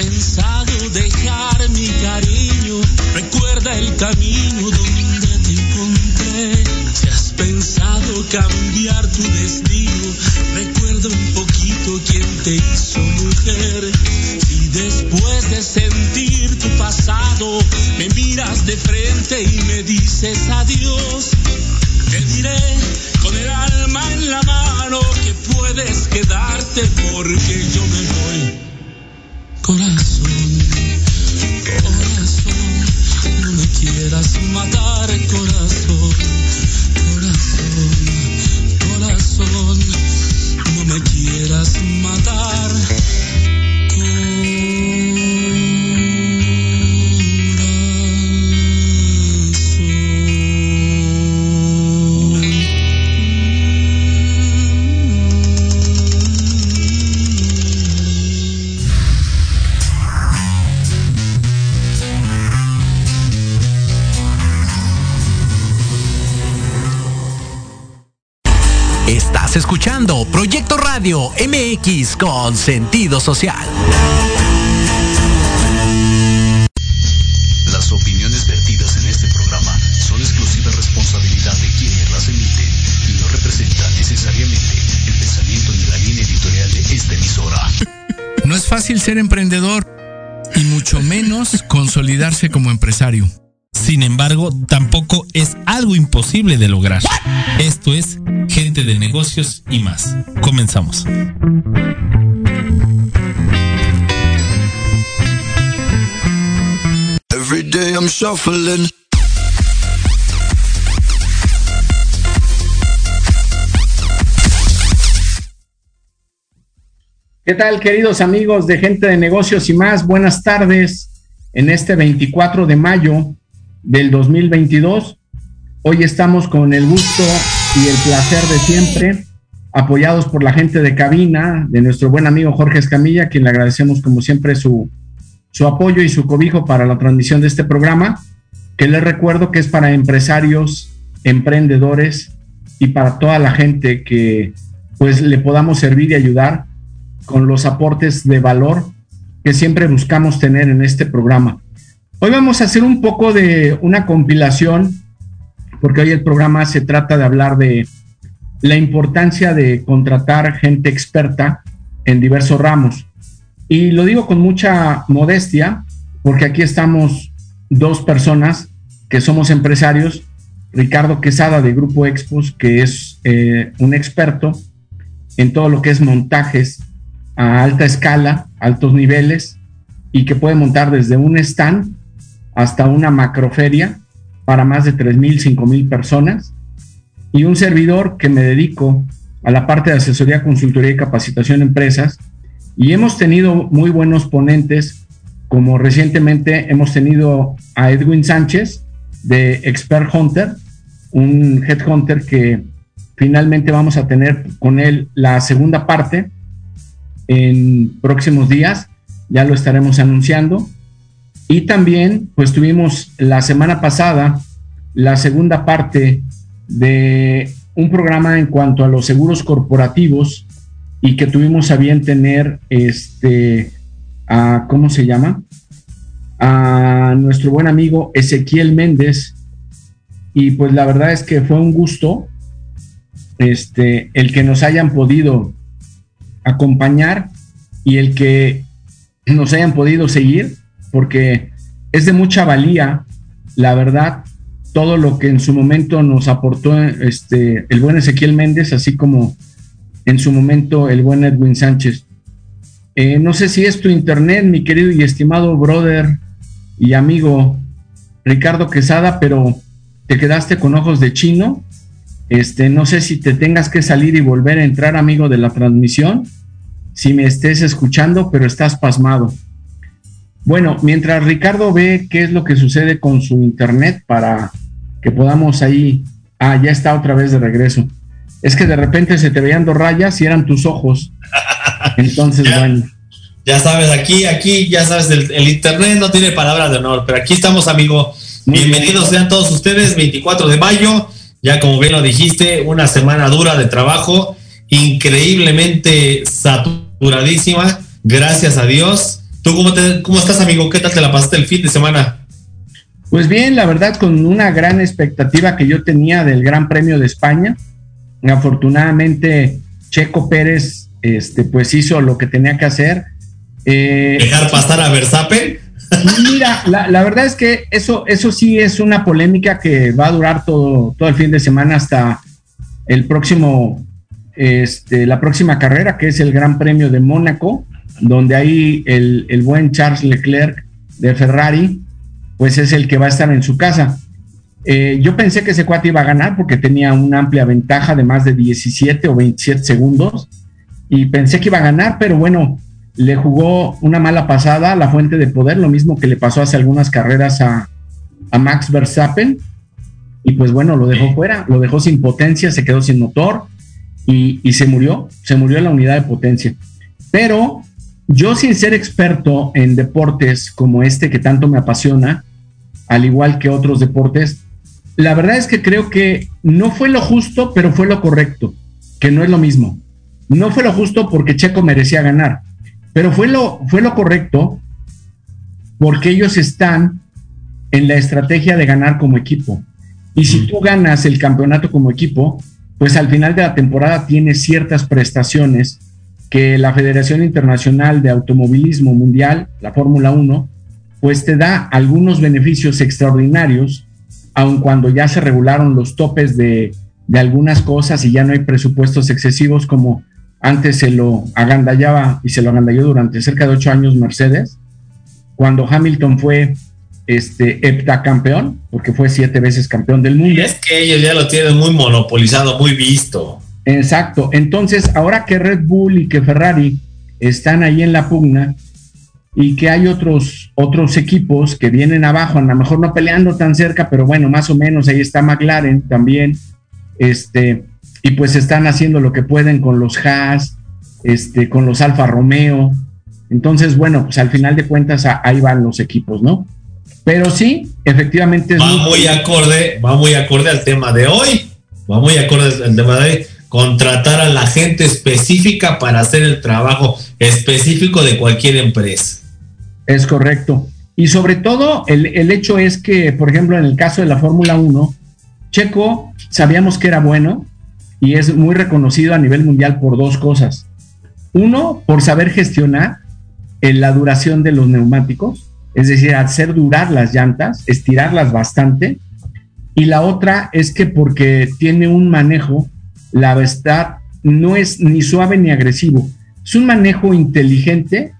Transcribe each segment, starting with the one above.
pensado dejar mi cariño, recuerda el camino donde te encontré. Si has pensado cambiar tu destino, recuerda un poquito quién te hizo mujer. Si después de sentir tu pasado, me miras de frente y me dices adiós, te diré con el alma en la mano que puedes quedarte porque yo me voy. Corazón, corazón, no me quieras matar, corazón, corazón, corazón, no me quieras matar. Estás escuchando Proyecto Radio MX con sentido social. Las opiniones vertidas en este programa son exclusiva responsabilidad de quienes las emiten y no representan necesariamente el pensamiento ni la línea editorial de esta emisora. No es fácil ser emprendedor y mucho menos consolidarse como empresario. Sin embargo, tampoco es algo imposible de lograr. Esto es Gente de Negocios y más. Comenzamos. Every day I'm shuffling. ¿Qué tal, queridos amigos de Gente de Negocios y más? Buenas tardes en este 24 de mayo del 2022. Hoy estamos con el gusto y el placer de siempre, apoyados por la gente de cabina, de nuestro buen amigo Jorge Escamilla, quien le agradecemos como siempre su, su apoyo y su cobijo para la transmisión de este programa, que les recuerdo que es para empresarios, emprendedores y para toda la gente que pues le podamos servir y ayudar con los aportes de valor que siempre buscamos tener en este programa. Hoy vamos a hacer un poco de una compilación, porque hoy el programa se trata de hablar de la importancia de contratar gente experta en diversos ramos. Y lo digo con mucha modestia, porque aquí estamos dos personas que somos empresarios, Ricardo Quesada de Grupo Expos, que es eh, un experto en todo lo que es montajes a alta escala, altos niveles, y que puede montar desde un stand hasta una macroferia para más de 3.000, 5.000 personas. Y un servidor que me dedico a la parte de asesoría, consultoría y capacitación en empresas. Y hemos tenido muy buenos ponentes, como recientemente hemos tenido a Edwin Sánchez de Expert Hunter, un headhunter que finalmente vamos a tener con él la segunda parte en próximos días, ya lo estaremos anunciando. Y también, pues tuvimos la semana pasada la segunda parte de un programa en cuanto a los seguros corporativos y que tuvimos a bien tener este, a, ¿cómo se llama? A nuestro buen amigo Ezequiel Méndez. Y pues la verdad es que fue un gusto este, el que nos hayan podido acompañar y el que nos hayan podido seguir, porque es de mucha valía, la verdad, todo lo que en su momento nos aportó este, el buen Ezequiel Méndez, así como en su momento el buen Edwin Sánchez. Eh, no sé si es tu internet, mi querido y estimado brother y amigo Ricardo Quesada, pero te quedaste con ojos de chino. Este, no sé si te tengas que salir y volver a entrar, amigo de la transmisión, si me estés escuchando, pero estás pasmado. Bueno, mientras Ricardo ve qué es lo que sucede con su internet para que podamos ahí. Ah, ya está otra vez de regreso. Es que de repente se te veían dos rayas y eran tus ojos. Entonces, Ya. bueno. Ya sabes, aquí, aquí, ya sabes, el, el internet no tiene palabras de honor, pero aquí estamos, amigo. Muy bien. Bienvenidos sean todos ustedes, 24 de mayo, ya como bien lo dijiste, una semana dura de trabajo, increíblemente saturadísima, gracias a Dios. ¿Tú cómo, te, cómo estás, amigo? ¿Qué tal te la pasaste el fin de semana? Pues bien, la verdad, con una gran expectativa que yo tenía del Gran Premio de España. Afortunadamente, Checo Pérez, este, pues hizo lo que tenía que hacer. Eh, ¿Dejar pasar a Verstappen? Mira, la, la, verdad es que eso, eso sí es una polémica que va a durar todo, todo el fin de semana hasta el próximo, este, la próxima carrera, que es el Gran Premio de Mónaco, donde ahí el, el buen Charles Leclerc de Ferrari, pues es el que va a estar en su casa. Eh, yo pensé que ese cuate iba a ganar porque tenía una amplia ventaja de más de 17 o 27 segundos y pensé que iba a ganar, pero bueno, le jugó una mala pasada a la fuente de poder, lo mismo que le pasó hace algunas carreras a, a Max Verstappen y pues bueno, lo dejó fuera, lo dejó sin potencia, se quedó sin motor y, y se murió, se murió la unidad de potencia. Pero yo sin ser experto en deportes como este que tanto me apasiona, al igual que otros deportes, la verdad es que creo que no fue lo justo, pero fue lo correcto, que no es lo mismo. No fue lo justo porque Checo merecía ganar, pero fue lo, fue lo correcto porque ellos están en la estrategia de ganar como equipo. Y si tú ganas el campeonato como equipo, pues al final de la temporada tienes ciertas prestaciones que la Federación Internacional de Automovilismo Mundial, la Fórmula 1, pues te da algunos beneficios extraordinarios, aun cuando ya se regularon los topes de, de algunas cosas y ya no hay presupuestos excesivos como antes se lo agandallaba y se lo agandalló durante cerca de ocho años Mercedes, cuando Hamilton fue este heptacampeón, porque fue siete veces campeón del mundo. es que ellos ya lo tienen muy monopolizado, muy visto. Exacto. Entonces, ahora que Red Bull y que Ferrari están ahí en la pugna y que hay otros, otros equipos que vienen abajo, a lo mejor no peleando tan cerca, pero bueno, más o menos ahí está McLaren también, este, y pues están haciendo lo que pueden con los Haas, este, con los Alfa Romeo. Entonces, bueno, pues al final de cuentas ahí van los equipos, ¿no? Pero sí, efectivamente es va muy, acorde, va muy acorde al tema de hoy. Va muy acorde al tema de hoy. Contratar a la gente específica para hacer el trabajo específico de cualquier empresa. Es correcto. Y sobre todo, el, el hecho es que, por ejemplo, en el caso de la Fórmula 1, Checo sabíamos que era bueno y es muy reconocido a nivel mundial por dos cosas. Uno, por saber gestionar en la duración de los neumáticos es decir, hacer durar las llantas, estirarlas bastante. Y la otra es que porque tiene un manejo, la verdad, no es ni suave ni agresivo. Es un manejo inteligente,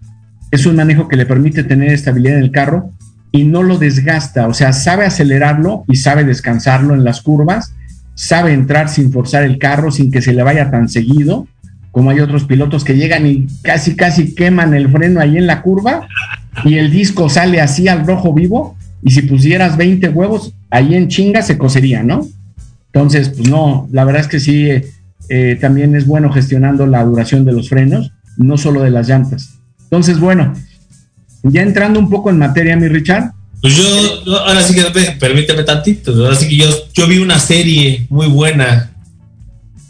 es un manejo que le permite tener estabilidad en el carro y no lo desgasta, o sea, sabe acelerarlo y sabe descansarlo en las curvas, sabe entrar sin forzar el carro, sin que se le vaya tan seguido, como hay otros pilotos que llegan y casi, casi queman el freno ahí en la curva y el disco sale así al rojo vivo y si pusieras 20 huevos, ahí en chinga se cocería, ¿no? Entonces, pues no, la verdad es que sí, eh, también es bueno gestionando la duración de los frenos, no solo de las llantas. Entonces, bueno, ya entrando un poco en materia, mi Richard. Pues yo, ahora sí que permíteme tantito, ahora sí que yo, yo vi una serie muy buena,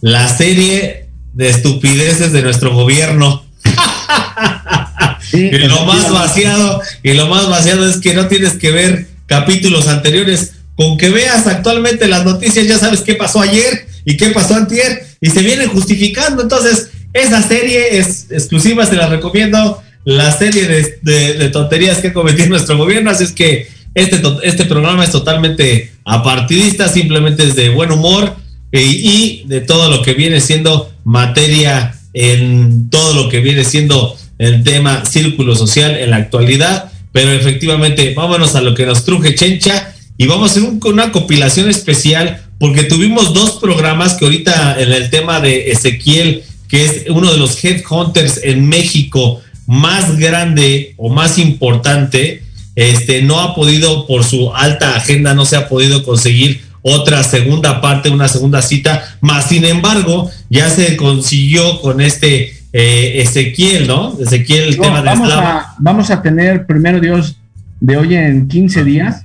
la serie de estupideces de nuestro gobierno. y lo más vaciado, y lo más vaciado es que no tienes que ver capítulos anteriores. Con que veas actualmente las noticias, ya sabes qué pasó ayer y qué pasó antier, y se viene justificando. Entonces, esa serie es exclusiva, se la recomiendo. La serie de, tonterías que ha cometido nuestro gobierno. Así es que este, este programa es totalmente apartidista, simplemente es de buen humor eh, y de todo lo que viene siendo materia en todo lo que viene siendo el tema círculo social en la actualidad, pero efectivamente vámonos a lo que nos truje Chencha y vamos a hacer una compilación especial porque tuvimos dos programas que ahorita en el tema de Ezequiel, que es uno de los headhunters en México más grande o más importante, este no ha podido por su alta agenda no se ha podido conseguir otra segunda parte, una segunda cita, más sin embargo ya se consiguió con este eh, Ezequiel, ¿no? Ezequiel, el tema de vamos a, vamos a tener primero Dios de hoy en 15 días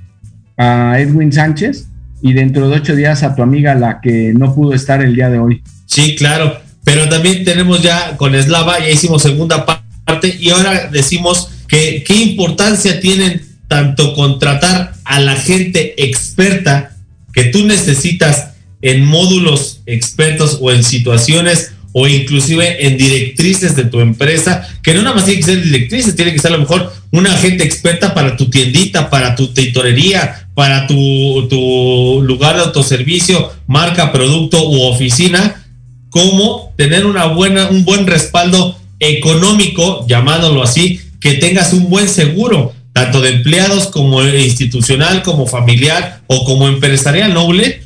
a Edwin Sánchez y dentro de ocho días a tu amiga la que no pudo estar el día de hoy. Sí, claro, pero también tenemos ya con Eslava, ya hicimos segunda parte y ahora decimos que qué importancia tienen tanto contratar a la gente experta que tú necesitas en módulos expertos o en situaciones o inclusive en directrices de tu empresa, que no nada más tiene que ser directrices, tiene que ser a lo mejor una agente experta para tu tiendita, para tu titorería, para tu, tu lugar de autoservicio, marca, producto u oficina, como tener una buena, un buen respaldo económico, llamándolo así, que tengas un buen seguro, tanto de empleados como institucional, como familiar o como empresarial, noble.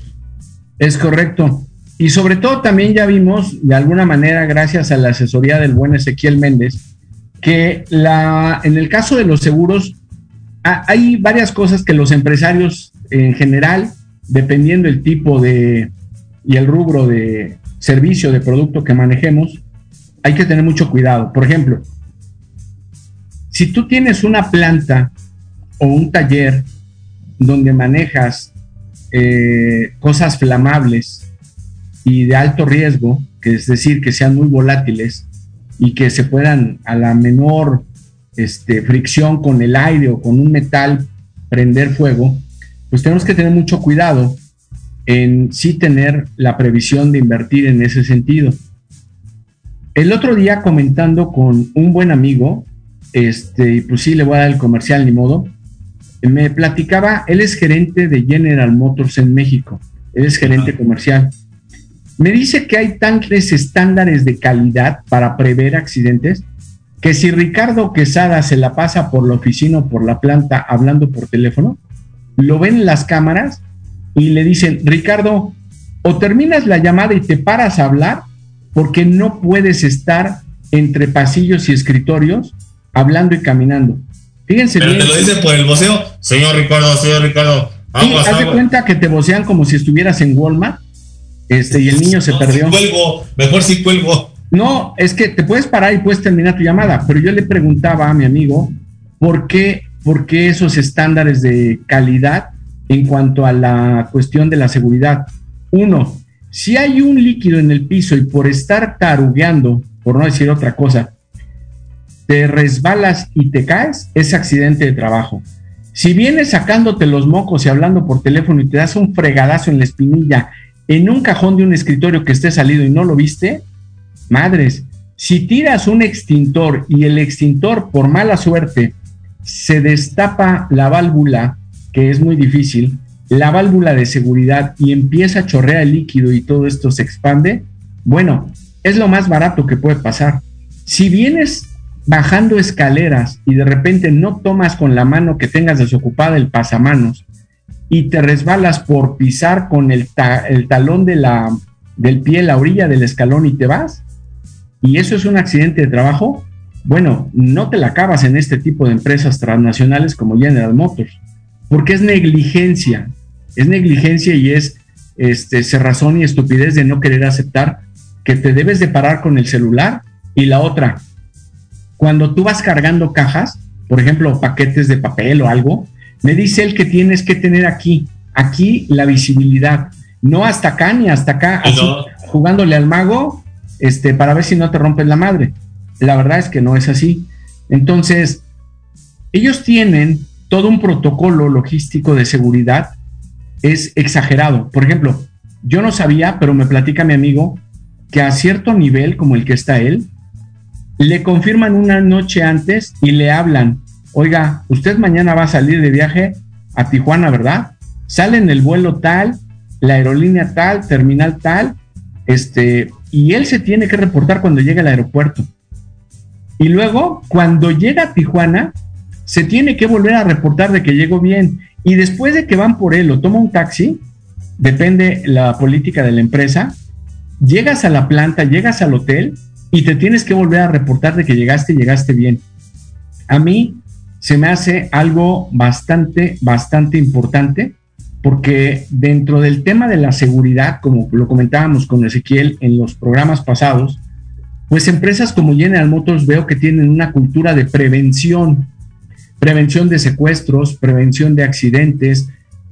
Es correcto. Y sobre todo también ya vimos, de alguna manera, gracias a la asesoría del buen Ezequiel Méndez, que la, en el caso de los seguros hay varias cosas que los empresarios en general, dependiendo el tipo de y el rubro de servicio, de producto que manejemos, hay que tener mucho cuidado. Por ejemplo, si tú tienes una planta o un taller donde manejas eh, cosas flamables, y de alto riesgo, que es decir, que sean muy volátiles y que se puedan a la menor este, fricción con el aire o con un metal prender fuego, pues tenemos que tener mucho cuidado en sí tener la previsión de invertir en ese sentido. El otro día comentando con un buen amigo, este, y pues sí le voy a dar el comercial ni modo, me platicaba, él es gerente de General Motors en México, él es gerente comercial. Me dice que hay tanques estándares de calidad para prever accidentes que si Ricardo Quesada se la pasa por la oficina o por la planta hablando por teléfono, lo ven en las cámaras y le dicen, Ricardo, o terminas la llamada y te paras a hablar porque no puedes estar entre pasillos y escritorios hablando y caminando. Fíjense Pero te lo dice por el voceo, señor Ricardo, señor Ricardo. Vamos, haz de cuenta que te vocean como si estuvieras en Walmart este, y el niño se perdió. cuelgo, mejor si cuelgo. No, es que te puedes parar y puedes terminar tu llamada, pero yo le preguntaba a mi amigo por qué, por qué esos estándares de calidad en cuanto a la cuestión de la seguridad. Uno, si hay un líquido en el piso y por estar tarugueando, por no decir otra cosa, te resbalas y te caes, es accidente de trabajo. Si vienes sacándote los mocos y hablando por teléfono y te das un fregadazo en la espinilla en un cajón de un escritorio que esté salido y no lo viste, madres, si tiras un extintor y el extintor por mala suerte se destapa la válvula, que es muy difícil, la válvula de seguridad y empieza a chorrear el líquido y todo esto se expande, bueno, es lo más barato que puede pasar. Si vienes bajando escaleras y de repente no tomas con la mano que tengas desocupada el pasamanos y te resbalas por pisar con el, el talón de la, del pie la orilla del escalón y te vas, y eso es un accidente de trabajo, bueno, no te la acabas en este tipo de empresas transnacionales como General Motors, porque es negligencia, es negligencia y es este, cerrazón y estupidez de no querer aceptar que te debes de parar con el celular y la otra, cuando tú vas cargando cajas, por ejemplo, paquetes de papel o algo, me dice él que tienes que tener aquí, aquí la visibilidad, no hasta acá ni hasta acá, jugándole al mago, este, para ver si no te rompes la madre. La verdad es que no es así. Entonces, ellos tienen todo un protocolo logístico de seguridad, es exagerado. Por ejemplo, yo no sabía, pero me platica mi amigo que a cierto nivel, como el que está él, le confirman una noche antes y le hablan oiga, usted mañana va a salir de viaje a Tijuana, ¿verdad? Sale en el vuelo tal, la aerolínea tal, terminal tal, este, y él se tiene que reportar cuando llegue al aeropuerto. Y luego, cuando llega a Tijuana, se tiene que volver a reportar de que llegó bien. Y después de que van por él o toma un taxi, depende la política de la empresa, llegas a la planta, llegas al hotel y te tienes que volver a reportar de que llegaste y llegaste bien. A mí se me hace algo bastante, bastante importante, porque dentro del tema de la seguridad, como lo comentábamos con Ezequiel en los programas pasados, pues empresas como General Motors veo que tienen una cultura de prevención, prevención de secuestros, prevención de accidentes,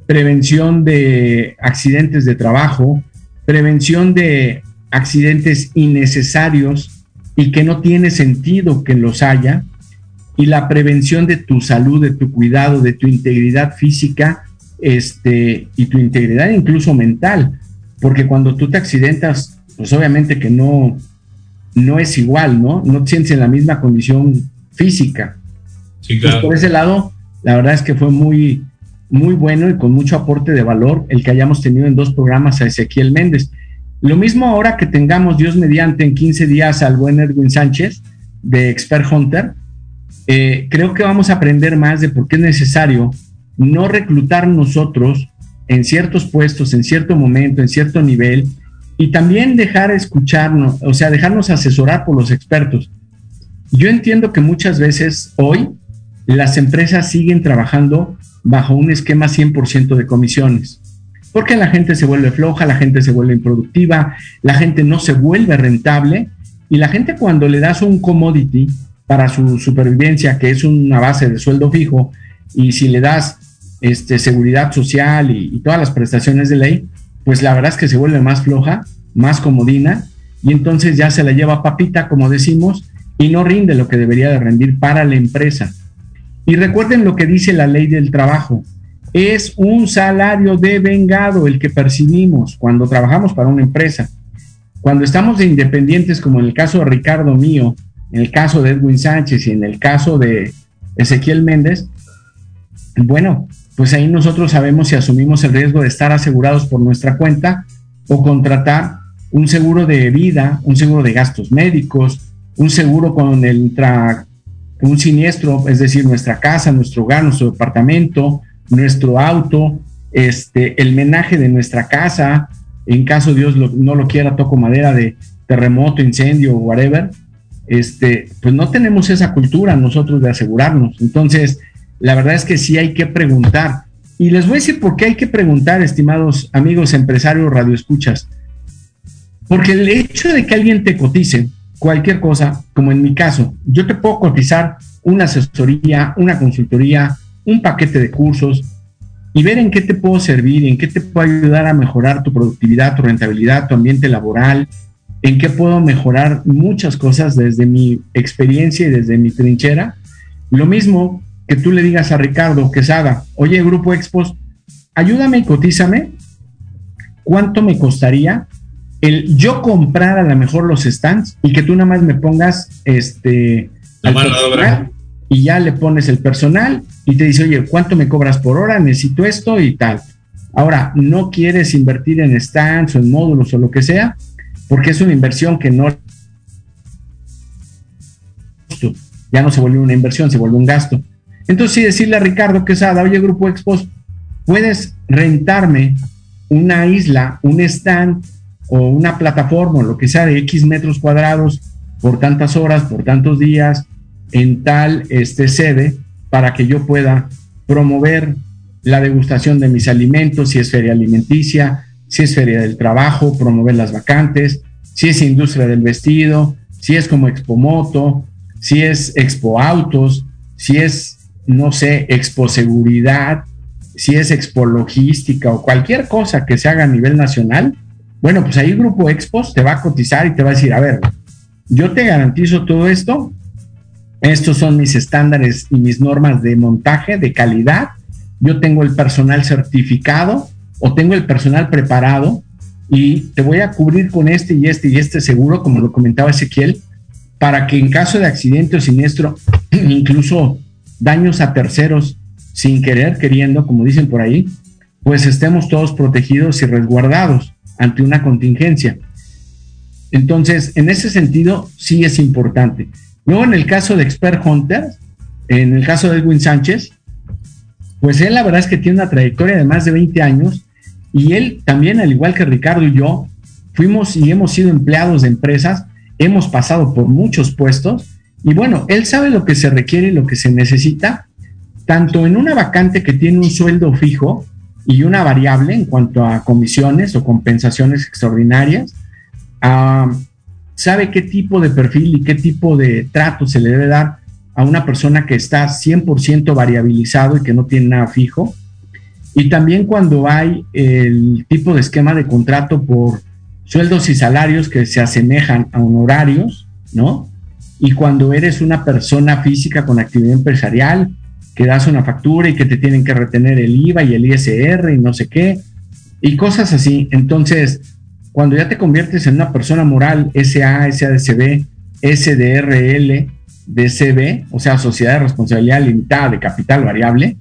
prevención de accidentes de trabajo, prevención de accidentes innecesarios y que no tiene sentido que los haya, y la prevención de tu salud, de tu cuidado, de tu integridad física este, y tu integridad incluso mental. Porque cuando tú te accidentas, pues obviamente que no, no es igual, ¿no? No te sientes en la misma condición física. Sí, Pues por ese lado, la verdad es que fue muy, muy bueno y con mucho aporte de valor el que hayamos tenido en dos programas a Ezequiel Méndez. Lo mismo ahora que tengamos Dios mediante en 15 días al buen Edwin Sánchez de Expert Hunter, eh, creo que vamos a aprender más de por qué es necesario no reclutar nosotros en ciertos puestos, en cierto momento, en cierto nivel, y también dejar escucharnos, o sea, dejarnos asesorar por los expertos. Yo entiendo que muchas veces hoy las empresas siguen trabajando bajo un esquema 100% de comisiones, porque la gente se vuelve floja, la gente se vuelve improductiva, la gente no se vuelve rentable y la gente cuando le das un commodity para su supervivencia, que es una base de sueldo fijo, y si le das este, seguridad social y, todas las prestaciones de ley, pues la verdad es que se vuelve más floja, más comodina, y entonces ya se la lleva papita, como decimos, y no rinde lo que debería de rendir para la empresa. Y recuerden lo que dice la ley del trabajo. Es un salario de vengado el que percibimos cuando trabajamos para una empresa. Cuando estamos de independientes, como en el caso de Ricardo mío, en el caso de Edwin Sánchez y en el caso de Ezequiel Méndez, bueno, pues ahí nosotros sabemos si asumimos el riesgo de estar asegurados por nuestra cuenta o contratar un seguro de vida, un seguro de gastos médicos, un seguro con el tra un siniestro, es decir, nuestra casa, nuestro hogar, nuestro departamento, nuestro auto, este, el menaje de nuestra casa, en caso Dios no lo quiera, toco madera de terremoto, incendio, whatever, este, pues no tenemos esa cultura nosotros de asegurarnos. Entonces, la verdad es que sí hay que preguntar. Y les voy a decir por qué hay que preguntar, estimados amigos empresarios radioescuchas. Porque el hecho de que alguien te cotice cualquier cosa, como en mi caso, yo te puedo cotizar una asesoría, una consultoría, un paquete de cursos y ver en qué te puedo servir, en qué te puedo ayudar a mejorar tu productividad, tu rentabilidad, tu ambiente laboral, en qué puedo mejorar muchas cosas desde mi experiencia y desde mi trinchera. Lo mismo que tú le digas a Ricardo Quesada, oye, Grupo Expos, ayúdame y cotízame, ¿cuánto me costaría el yo comprar a lo mejor los stands y que tú nada más me pongas este La mano de obra. y ya le pones el personal y te dice, oye, ¿cuánto me cobras por hora? Necesito esto y tal. Ahora, no quieres invertir en stands o en módulos o lo que sea, porque es una inversión que no ya no se volvió una inversión, se volvió un gasto. Entonces, sí decirle a Ricardo Quesada, oye, Grupo Expos, puedes rentarme una isla, un stand o una plataforma lo que sea de X metros cuadrados por tantas horas, por tantos días, en tal este, sede, para que yo pueda promover la degustación de mis alimentos, si es feria alimenticia, si es feria del trabajo, promover las vacantes, si es industria del vestido, si es como Expo Moto, si es Expo Autos, si es, no sé, Expo Seguridad, si es Expo Logística o cualquier cosa que se haga a nivel nacional, bueno, pues ahí Grupo Expos te va a cotizar y te va a decir, a ver, yo te garantizo todo esto, estos son mis estándares y mis normas de montaje, de calidad, yo tengo el personal certificado o tengo el personal preparado y te voy a cubrir con este y este y este seguro, como lo comentaba Ezequiel, para que en caso de accidente o siniestro, incluso daños a terceros sin querer, queriendo, como dicen por ahí, pues estemos todos protegidos y resguardados ante una contingencia. Entonces, en ese sentido, sí es importante. Luego, en el caso de Expert Hunter, en el caso de Edwin Sánchez, pues él la verdad es que tiene una trayectoria de más de 20 años y él también, al igual que Ricardo y yo, fuimos y hemos sido empleados de empresas, hemos pasado por muchos puestos y bueno, él sabe lo que se requiere y lo que se necesita, tanto en una vacante que tiene un sueldo fijo y una variable en cuanto a comisiones o compensaciones extraordinarias, uh, sabe qué tipo de perfil y qué tipo de trato se le debe dar a una persona que está 100% variabilizado y que no tiene nada fijo. Y también cuando hay el tipo de esquema de contrato por sueldos y salarios que se asemejan a honorarios, ¿no? y cuando eres una persona física con actividad empresarial, que das una factura y que te tienen que retener el IVA y el ISR y no sé qué, y cosas así. Entonces, cuando ya te conviertes en una persona moral, SA, SADCB, SDRL, DCB, o sea, Sociedad de Responsabilidad Limitada de Capital Variable,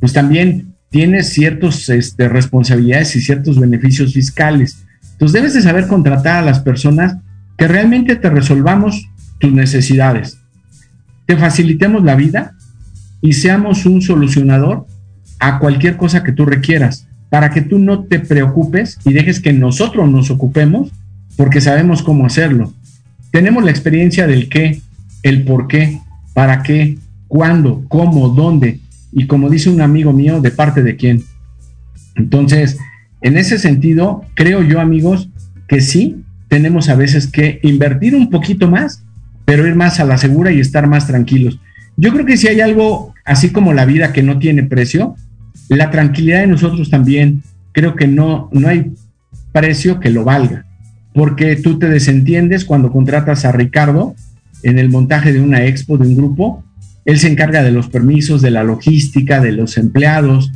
pues también tienes ciertas este, responsabilidades y ciertos beneficios fiscales. Entonces debes de saber contratar a las personas que realmente te resolvamos tus necesidades, te facilitemos la vida y seamos un solucionador a cualquier cosa que tú requieras, para que tú no te preocupes y dejes que nosotros nos ocupemos, porque sabemos cómo hacerlo. Tenemos la experiencia del qué, el por qué, para qué, cuándo, cómo, dónde, y como dice un amigo mío, de parte de quién. Entonces, en ese sentido, creo yo, amigos, que sí tenemos a veces que invertir un poquito más, pero ir más a la segura y estar más tranquilos. Yo creo que si hay algo, así como la vida que no tiene precio, la tranquilidad de nosotros también, creo que no, no hay precio que lo valga, porque tú te desentiendes cuando contratas a Ricardo en el montaje de una expo, de un grupo, él se encarga de los permisos, de la logística, de los empleados,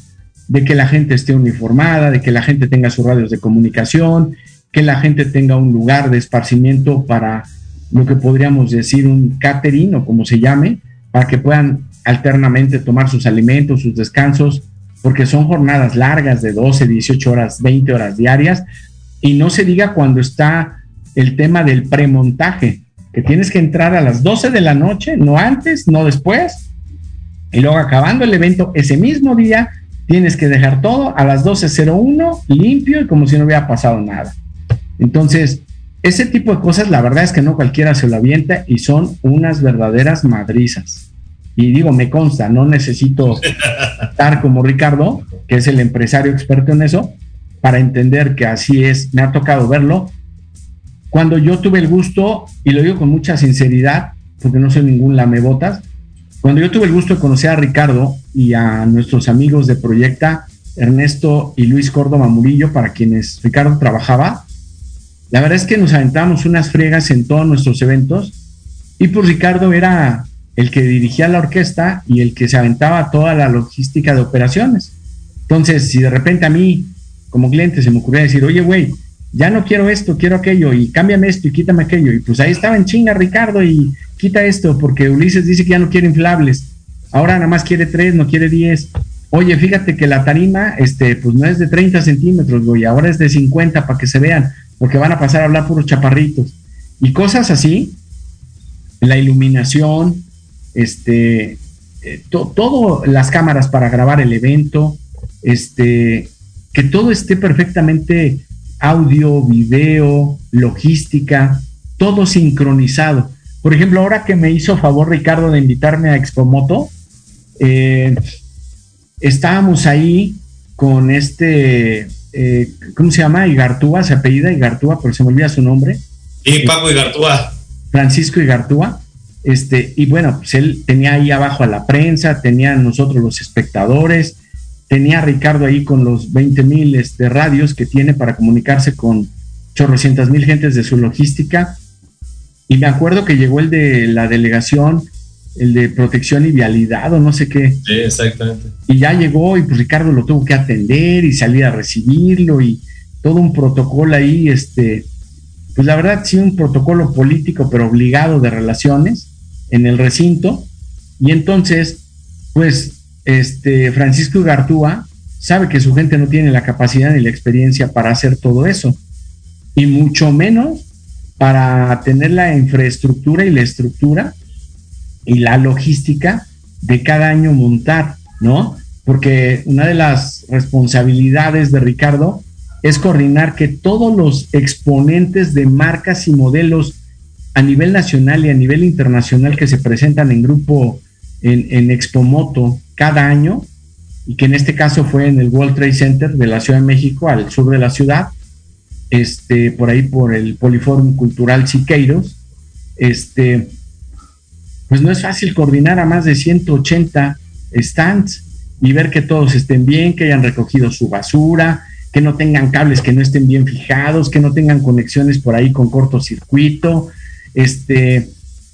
de que la gente esté uniformada, de que la gente tenga sus radios de comunicación, que la gente tenga un lugar de esparcimiento para lo que podríamos decir un catering o como se llame, para que puedan alternamente tomar sus alimentos, sus descansos, porque son jornadas largas de 12, 18 horas, 20 horas diarias, y no se diga cuando está el tema del premontaje, que tienes que entrar a las 12 de la noche, no antes, no después, y luego acabando el evento ese mismo día, tienes que dejar todo a las 12.01 limpio y como si no hubiera pasado nada. Entonces, ese tipo de cosas, la verdad es que no cualquiera se lo avienta y son unas verdaderas madrizas. Y digo, me consta, no necesito estar como Ricardo, que es el empresario experto en eso, para entender que así es. Me ha tocado verlo cuando yo tuve el gusto, y lo digo con mucha sinceridad, porque no soy ningún lamebotas, cuando yo tuve el gusto de conocer a Ricardo y a nuestros amigos de Proyecta, Ernesto y Luis Córdoba Murillo, para quienes Ricardo trabajaba, la verdad es que nos aventamos unas friegas en todos nuestros eventos y pues Ricardo era el que dirigía la orquesta y el que se aventaba toda la logística de operaciones. Entonces, si de repente a mí, como cliente, se me ocurría decir, oye, güey, ya no quiero esto, quiero aquello, y cámbiame esto y quítame aquello. Y pues ahí estaba en chinga Ricardo y quita esto, porque Ulises dice que ya no quiere inflables. Ahora nada más quiere tres, no quiere diez. Oye, fíjate que la tarima, este, pues no es de 30 centímetros, güey, ahora es de 50 para que se vean, porque van a pasar a hablar puros chaparritos. Y cosas así, la iluminación, este, eh, todo, las cámaras para grabar el evento, este, que todo esté perfectamente audio, video, logística, todo sincronizado. Por ejemplo, ahora que me hizo favor Ricardo de invitarme a Expomoto, eh, estábamos ahí con este, eh, ¿cómo se llama? Igartúa, se apellida Igartúa, pero se me olvida su nombre. Y Paco Igartúa. Francisco Igartúa. Este, y bueno, pues él tenía ahí abajo a la prensa, tenía nosotros los espectadores, tenía Ricardo ahí con los 20 mil este, radios que tiene para comunicarse con chorrocientas mil gentes de su logística. Y me acuerdo que llegó el de la delegación, el de protección y vialidad o no sé qué. Sí, exactamente. Y ya llegó y pues Ricardo lo tuvo que atender y salir a recibirlo y todo un protocolo ahí, este, pues la verdad sí un protocolo político pero obligado de relaciones en el recinto. Y entonces, pues este, Francisco Gartúa sabe que su gente no tiene la capacidad ni la experiencia para hacer todo eso, y mucho menos para tener la infraestructura y la estructura y la logística de cada año montar, ¿no? Porque una de las responsabilidades de Ricardo es coordinar que todos los exponentes de marcas y modelos a nivel nacional y a nivel internacional que se presentan en grupo en, en Expomoto cada año, y que en este caso fue en el World Trade Center de la Ciudad de México, al sur de la ciudad, este, por ahí por el Poliforum Cultural Siqueiros, este, pues no es fácil coordinar a más de 180 stands y ver que todos estén bien, que hayan recogido su basura, que no tengan cables que no estén bien fijados, que no tengan conexiones por ahí con cortocircuito, este,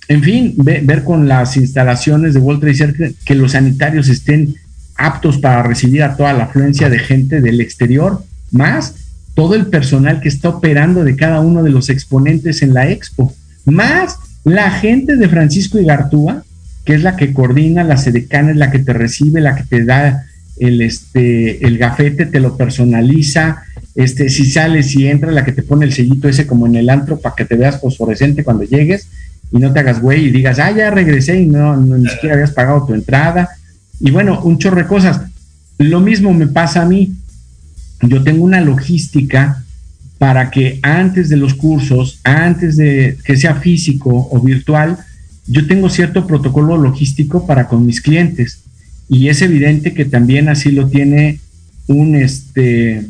en fin, ver con las instalaciones de World Trade Center que los sanitarios estén aptos para recibir a toda la afluencia de gente del exterior, más todo el personal que está operando de cada uno de los exponentes en la expo, más la gente de Francisco y Gartúa, que es la que coordina, la sedecana es la que te recibe, la que te da el, este, el gafete, te lo personaliza, este, si sales y entras, la que te pone el sellito ese como en el antro para que te veas fosforescente cuando llegues y no te hagas güey y digas, ah, ya regresé y no, no ni siquiera habías pagado tu entrada. Y bueno, un chorro de cosas. Lo mismo me pasa a mí. Yo tengo una logística para que antes de los cursos, antes de que sea físico o virtual, yo tengo cierto protocolo logístico para con mis clientes. Y es evidente que también así lo tiene un, este,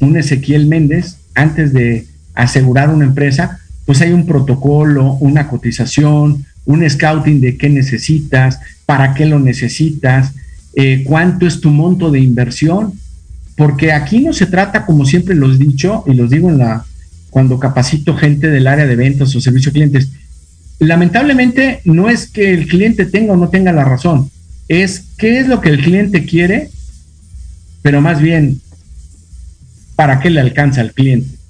un Ezequiel Méndez antes de asegurar una empresa, pues hay un protocolo, una cotización, un scouting de qué necesitas, para qué lo necesitas, eh, cuánto es tu monto de inversión, porque aquí no se trata, como siempre los he dicho, y los digo en la, cuando capacito gente del área de ventas o servicio clientes, lamentablemente no es que el cliente tenga o no tenga la razón, es qué es lo que el cliente quiere, pero más bien, ¿para qué le alcanza al cliente?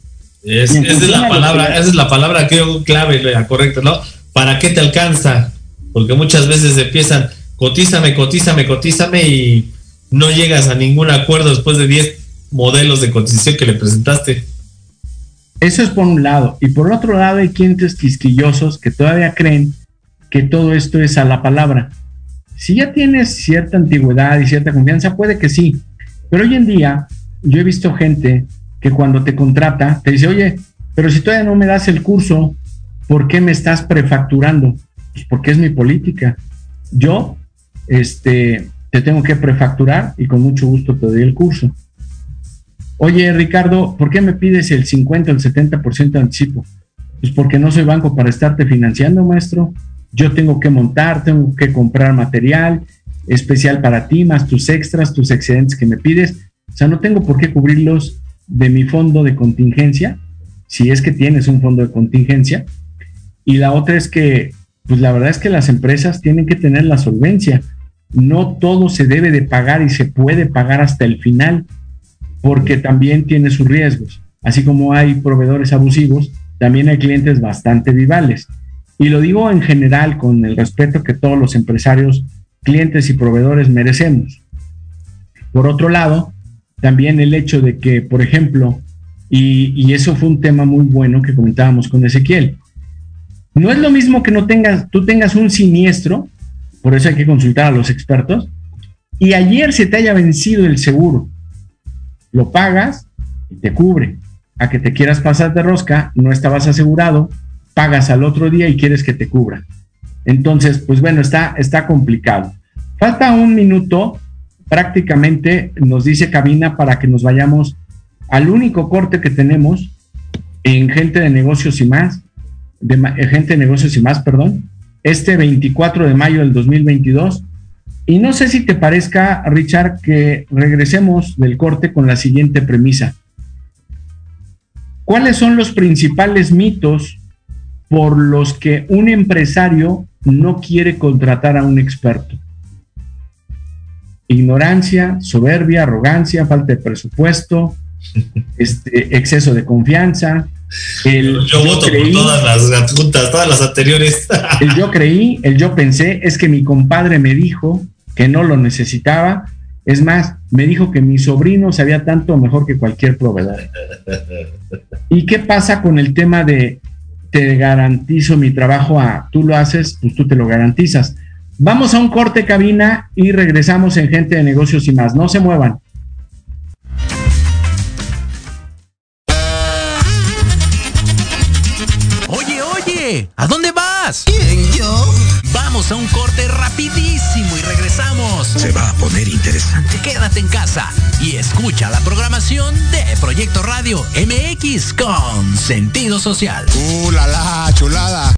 Esa es la palabra, esa es la palabra creo clave, la correcta, ¿no? ¿Para qué te alcanza? Porque muchas veces empiezan, cotízame, cotízame, cotízame y no llegas a ningún acuerdo después de 10 modelos de cotización que le presentaste. Eso es por un lado. Y por otro lado hay clientes quisquillosos que todavía creen que todo esto es a la palabra. Si ya tienes cierta antigüedad y cierta confianza, puede que sí. Pero hoy en día yo he visto gente que cuando te contrata te dice, oye, pero si todavía no me das el curso, ¿por qué me estás prefacturando? Pues porque es mi política. Yo, este, te tengo que prefacturar y con mucho gusto te doy el curso. Oye, Ricardo, ¿por qué me pides el 50 o el 70% de anticipo? Pues porque no soy banco para estarte financiando, maestro. Yo tengo que montar, tengo que comprar material especial para ti, más tus extras, tus excedentes que me pides. O sea, no tengo por qué cubrirlos de mi fondo de contingencia, si es que tienes un fondo de contingencia. Y la otra es que, pues la verdad es que las empresas tienen que tener la solvencia. No todo se debe de pagar y se puede pagar hasta el final, porque también tiene sus riesgos. Así como hay proveedores abusivos, también hay clientes bastante vivales. Y lo digo en general con el respeto que todos los empresarios, clientes y proveedores merecemos. Por otro lado, también el hecho de que, por ejemplo, y, eso fue un tema muy bueno que comentábamos con Ezequiel, no es lo mismo que no tengas, tú tengas un siniestro, por eso hay que consultar a los expertos, y ayer se te haya vencido el seguro. Lo pagas y te cubre. A que te quieras pasar de rosca, no estabas asegurado, pagas al otro día y quieres que te cubra. Entonces, pues bueno, está, está complicado. Falta un minuto prácticamente nos dice cabina para que nos vayamos al único corte que tenemos en gente de negocios y más, de eh, gente de negocios y más, perdón, este 24 de mayo del 2022. Y no sé si te parezca, Richard, que regresemos del corte con la siguiente premisa. ¿Cuáles son los principales mitos por los que un empresario no quiere contratar a un experto? Ignorancia, soberbia, arrogancia, falta de presupuesto, este, exceso de confianza. El, yo, voto por todas las juntas, todas las anteriores. el yo creí, el yo pensé, es que mi compadre me dijo que no lo necesitaba. Es más, me dijo que mi sobrino sabía tanto mejor que cualquier proveedor. ¿Y qué pasa con el tema de te garantizo mi trabajo a tú lo haces, pues tú te lo garantizas? Vamos a un corte cabina y regresamos en Gente de Negocios y más. No se muevan. Oye, oye, ¿a dónde vas? ¿Quién, yo? Vamos a un corte rapidísimo y regresamos. Se va a poner interesante. Quédate en casa y escucha la programación de Proyecto Radio MX con sentido social. ¡Uh, la, la chulada!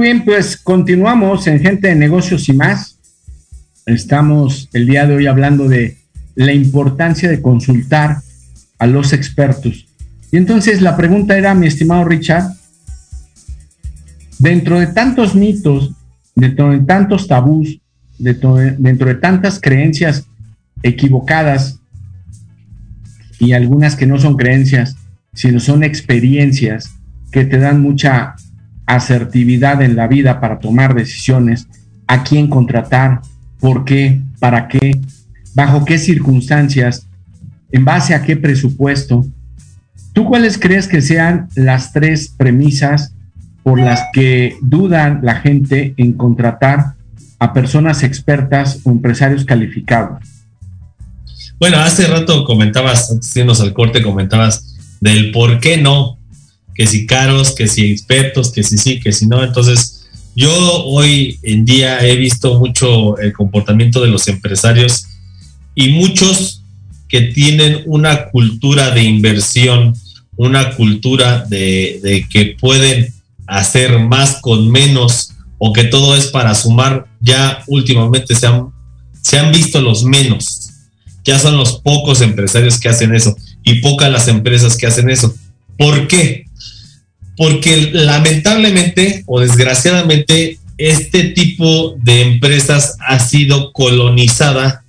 Bien, pues continuamos en Gente de Negocios y más. Estamos el día de hoy hablando de la importancia de consultar a los expertos. Y entonces la pregunta era, mi estimado Richard, dentro de tantos mitos, dentro de tantos tabús, dentro de, dentro de tantas creencias equivocadas y algunas que no son creencias, sino son experiencias que te dan mucha asertividad en la vida para tomar decisiones, a quién contratar, por qué, para qué, bajo qué circunstancias, en base a qué presupuesto. ¿Tú cuáles crees que sean las tres premisas por las que dudan la gente en contratar a personas expertas o empresarios calificados? Bueno, hace rato comentabas, antes de irnos al corte, comentabas del por qué no, que si caros, que si expertos, que si sí, que si no. Entonces, yo hoy en día he visto mucho el comportamiento de los empresarios y muchos que tienen una cultura de inversión, una cultura de, que pueden hacer más con menos o que todo es para sumar, ya últimamente se han, se han visto los menos. Ya son los pocos empresarios que hacen eso y pocas las empresas que hacen eso. ¿Por qué? Porque lamentablemente o desgraciadamente este tipo de empresas ha sido colonizada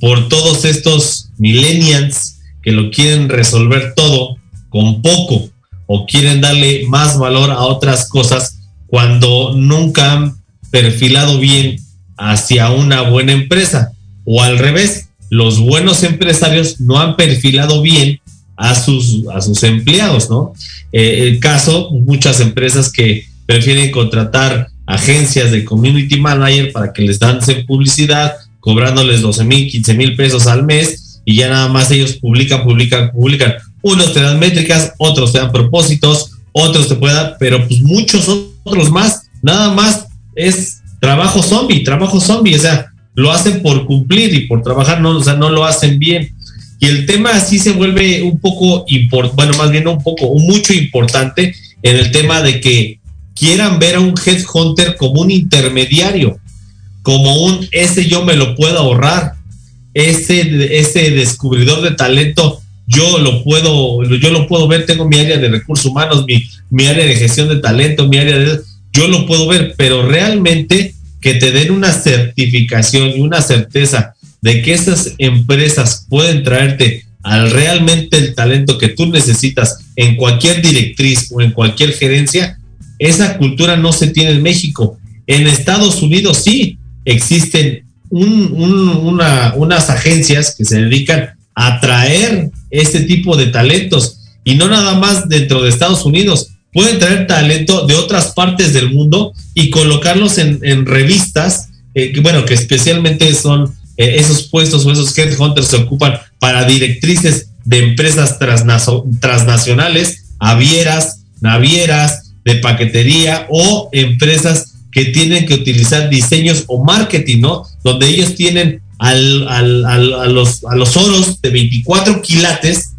por todos estos millennials que lo quieren resolver todo con poco o quieren darle más valor a otras cosas cuando nunca han perfilado bien hacia una buena empresa. O al revés, los buenos empresarios no han perfilado bien a sus, a sus empleados, ¿no? Eh, el caso, muchas empresas que prefieren contratar agencias de community manager para que les dan publicidad, cobrándoles 12 mil, 15 mil pesos al mes y ya nada más ellos publican, publican, publican. Unos te dan métricas, otros te dan propósitos, otros te pueden dar, pero pues muchos otros más, nada más es trabajo zombie, trabajo zombie, o sea, lo hacen por cumplir y por trabajar, no, o sea, no lo hacen bien. Y el tema así se vuelve un poco, importante, bueno, más bien un poco, mucho importante en el tema de que quieran ver a un headhunter como un intermediario, como un, ese yo me lo puedo ahorrar, ese, ese descubridor de talento, yo lo puedo, yo lo puedo ver, tengo mi área de recursos humanos, mi, mi área de gestión de talento, mi área de, yo lo puedo ver, pero realmente que te den una certificación y una certeza de que esas empresas pueden traerte al realmente el talento que tú necesitas en cualquier directriz o en cualquier gerencia, esa cultura no se tiene en México. En Estados Unidos sí existen unas agencias que se dedican a traer este tipo de talentos y no nada más dentro de Estados Unidos, pueden traer talento de otras partes del mundo y colocarlos en, revistas, eh, bueno, que especialmente son esos puestos o esos headhunters se ocupan para directrices de empresas transnacionales, avieras, navieras, de paquetería o empresas que tienen que utilizar diseños o marketing, ¿no? Donde ellos tienen al, al, a, los, a los oros de 24 quilates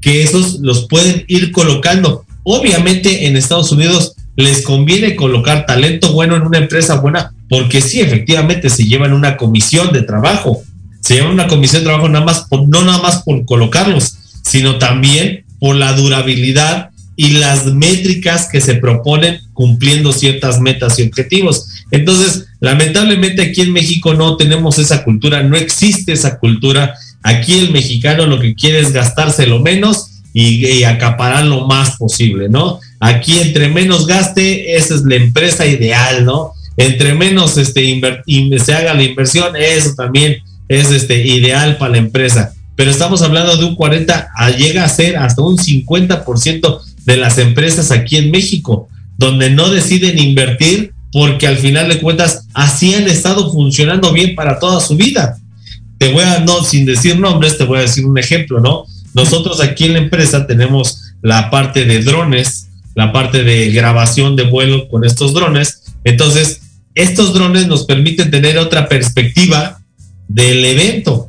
que esos los pueden ir colocando Obviamente en Estados Unidos les conviene colocar talento bueno en una empresa buena porque sí, efectivamente se llevan una comisión de trabajo. Se llevan una comisión de trabajo nada más por, no nada más por colocarlos, sino también por la durabilidad y las métricas que se proponen cumpliendo ciertas metas y objetivos. Entonces, lamentablemente aquí en México no tenemos esa cultura, no existe esa cultura. Aquí el mexicano lo que quiere es gastarse lo menos y, acaparar lo más posible, ¿no? Aquí entre menos gaste, esa es la empresa ideal, ¿no? Entre menos este, se haga la inversión, eso también es este, ideal para la empresa. Pero estamos hablando de un 40, llega a ser hasta un 50% de las empresas aquí en México, donde no deciden invertir porque al final de cuentas así han estado funcionando bien para toda su vida. Te voy a, no, sin decir nombres, te voy a decir un ejemplo, ¿no? Nosotros aquí en la empresa tenemos la parte de drones, la parte de grabación de vuelo con estos drones. Entonces, estos drones nos permiten tener otra perspectiva del evento.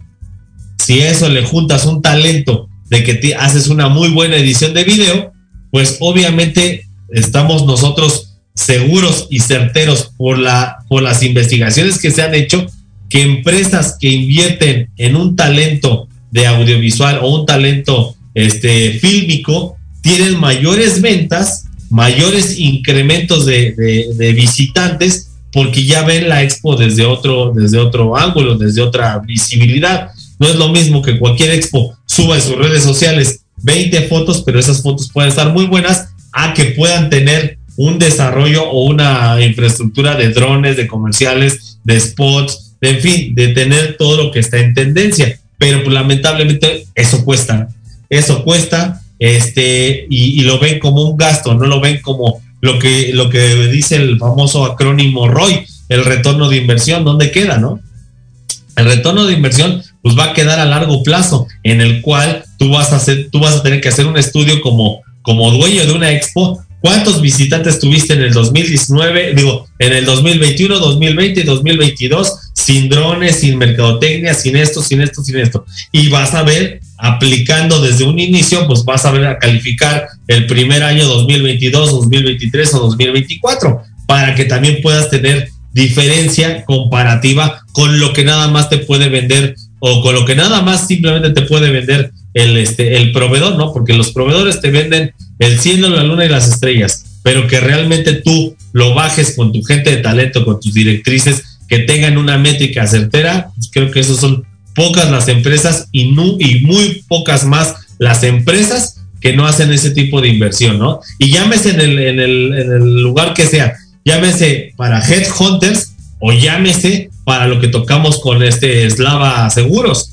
Si a eso le juntas un talento de que te haces una muy buena edición de video, pues obviamente estamos nosotros seguros y certeros por, la, por las investigaciones que se han hecho, que empresas que invierten en un talento de audiovisual o un talento este, fílmico tienen mayores ventas, mayores incrementos de, de, visitantes, porque ya ven la expo desde otro, desde otro ángulo, desde otra visibilidad. No es lo mismo que cualquier expo suba en sus redes sociales 20 fotos, pero esas fotos pueden estar muy buenas, a que puedan tener un desarrollo o una infraestructura de drones, de comerciales, de spots, de, en fin, de tener todo lo que está en tendencia. Pero pues, lamentablemente eso cuesta, eso cuesta, este, y, lo ven como un gasto, no lo ven como lo que, lo que dice el famoso acrónimo ROI, el retorno de inversión, ¿dónde queda, no? El retorno de inversión pues va a quedar a largo plazo, en el cual tú vas a hacer, tú vas a tener que hacer un estudio como, como dueño de una expo ¿Cuántos visitantes tuviste en el 2019, digo, en el 2021, 2020 y 2022 sin drones, sin mercadotecnia, sin esto, sin esto, sin esto? Y vas a ver, aplicando desde un inicio, pues vas a ver a calificar el primer año 2022, 2023 o 2024 para que también puedas tener diferencia comparativa con lo que nada más te puede vender o con lo que nada más simplemente te puede vender el, este, el proveedor, ¿no? Porque los proveedores te venden el cielo, la luna y las estrellas, pero que realmente tú lo bajes con tu gente de talento, con tus directrices, que tengan una métrica certera, pues creo que esos son pocas las empresas y, muy pocas más las empresas que no hacen ese tipo de inversión, ¿no? Y llámese en el, en el, en el lugar que sea, llámese para headhunters o llámese para lo que tocamos con este Slava Seguros.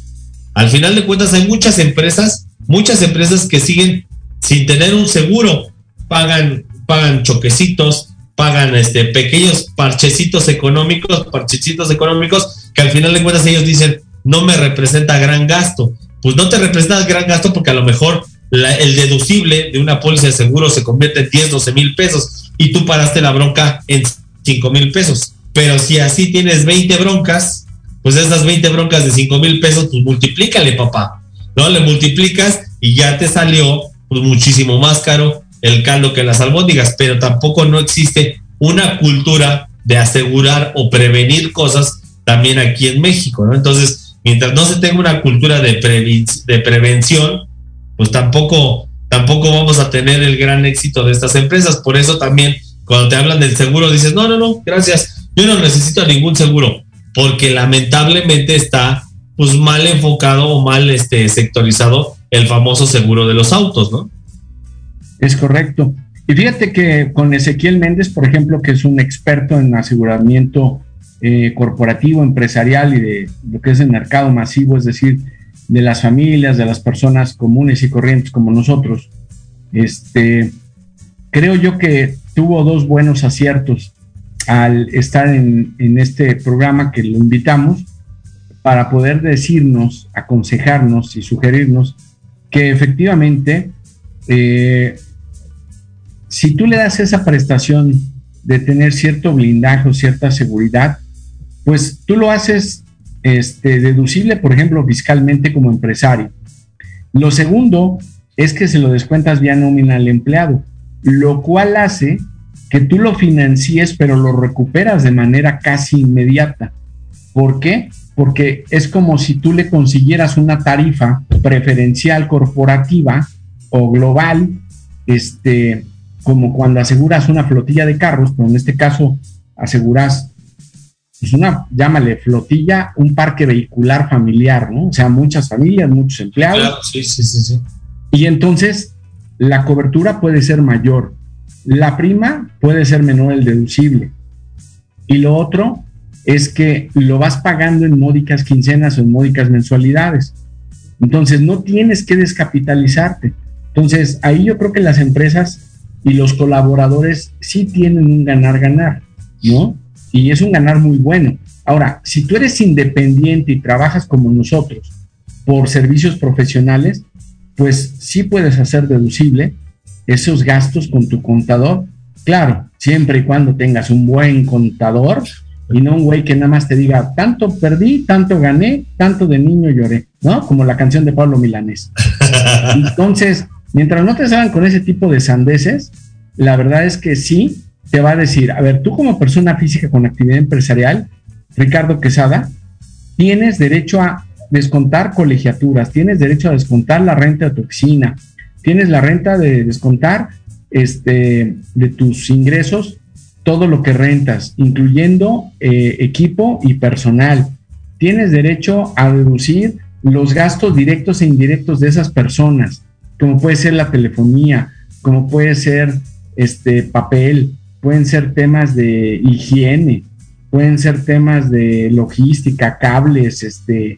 Al final de cuentas hay muchas empresas, muchas empresas que siguen sin tener un seguro, pagan, pagan choquecitos, pagan este pequeños parchecitos económicos, parchecitos económicos, que al final de cuentas ellos dicen, no me representa gran gasto. Pues no te representa gran gasto porque a lo mejor el deducible de una póliza de seguro se convierte en 10, 12 mil pesos y tú paraste la bronca en 5 mil pesos. Pero si así tienes 20 broncas, pues esas 20 broncas de 5 mil pesos, pues multiplícale, papá. ¿No? Le multiplicas y ya te salió pues muchísimo más caro el caldo que las albóndigas, pero tampoco no existe una cultura de asegurar o prevenir cosas también aquí en México, ¿no? Entonces, mientras no se tenga una cultura de, de prevención, pues tampoco, tampoco vamos a tener el gran éxito de estas empresas. Por eso también, cuando te hablan del seguro, dices, no, no, no, gracias, yo no necesito ningún seguro, porque lamentablemente está pues mal enfocado o mal este, sectorizado el famoso seguro de los autos, ¿no? Es correcto. Y fíjate que con Ezequiel Méndez, por ejemplo, que es un experto en aseguramiento eh, corporativo, empresarial y de lo que es el mercado masivo, es decir, de las familias, de las personas comunes y corrientes como nosotros, este, creo yo que tuvo dos buenos aciertos al estar en, este programa que lo invitamos para poder decirnos, aconsejarnos y sugerirnos que efectivamente, eh, si tú le das esa prestación de tener cierto blindaje o cierta seguridad, pues tú lo haces este, deducible, por ejemplo, fiscalmente como empresario. Lo segundo es que se lo descuentas vía nómina al empleado, lo cual hace que tú lo financies, pero lo recuperas de manera casi inmediata. ¿Por qué? porque es como si tú le consiguieras una tarifa preferencial corporativa o global, este, como cuando aseguras una flotilla de carros, pero en este caso aseguras, pues una, llámale flotilla, un parque vehicular familiar, ¿no? O sea, muchas familias, muchos empleados. Claro, sí, sí, sí, sí. Y entonces la cobertura puede ser mayor, la prima puede ser menor el deducible. Y lo otro es que lo vas pagando en módicas quincenas o en módicas mensualidades. Entonces, no tienes que descapitalizarte. Entonces, ahí yo creo que las empresas y los colaboradores sí tienen un ganar-ganar, ¿no? Y es un ganar muy bueno. Ahora, si tú eres independiente y trabajas como nosotros por servicios profesionales, pues sí puedes hacer deducible esos gastos con tu contador. Claro, siempre y cuando tengas un buen contador y no un güey que nada más te diga, tanto perdí, tanto gané, tanto de niño lloré, ¿no? Como la canción de Pablo Milanés. Entonces, mientras no te salgan con ese tipo de sandeces, la verdad es que sí, te va a decir, a ver, tú como persona física con actividad empresarial, Ricardo Quesada, tienes derecho a descontar colegiaturas, tienes derecho a descontar la renta de tu oficina, tienes la renta de descontar este, de tus ingresos todo lo que rentas, incluyendo eh, equipo y personal. Tienes derecho a deducir los gastos directos e indirectos de esas personas, como puede ser la telefonía, como puede ser este papel, pueden ser temas de higiene, pueden ser temas de logística, cables, este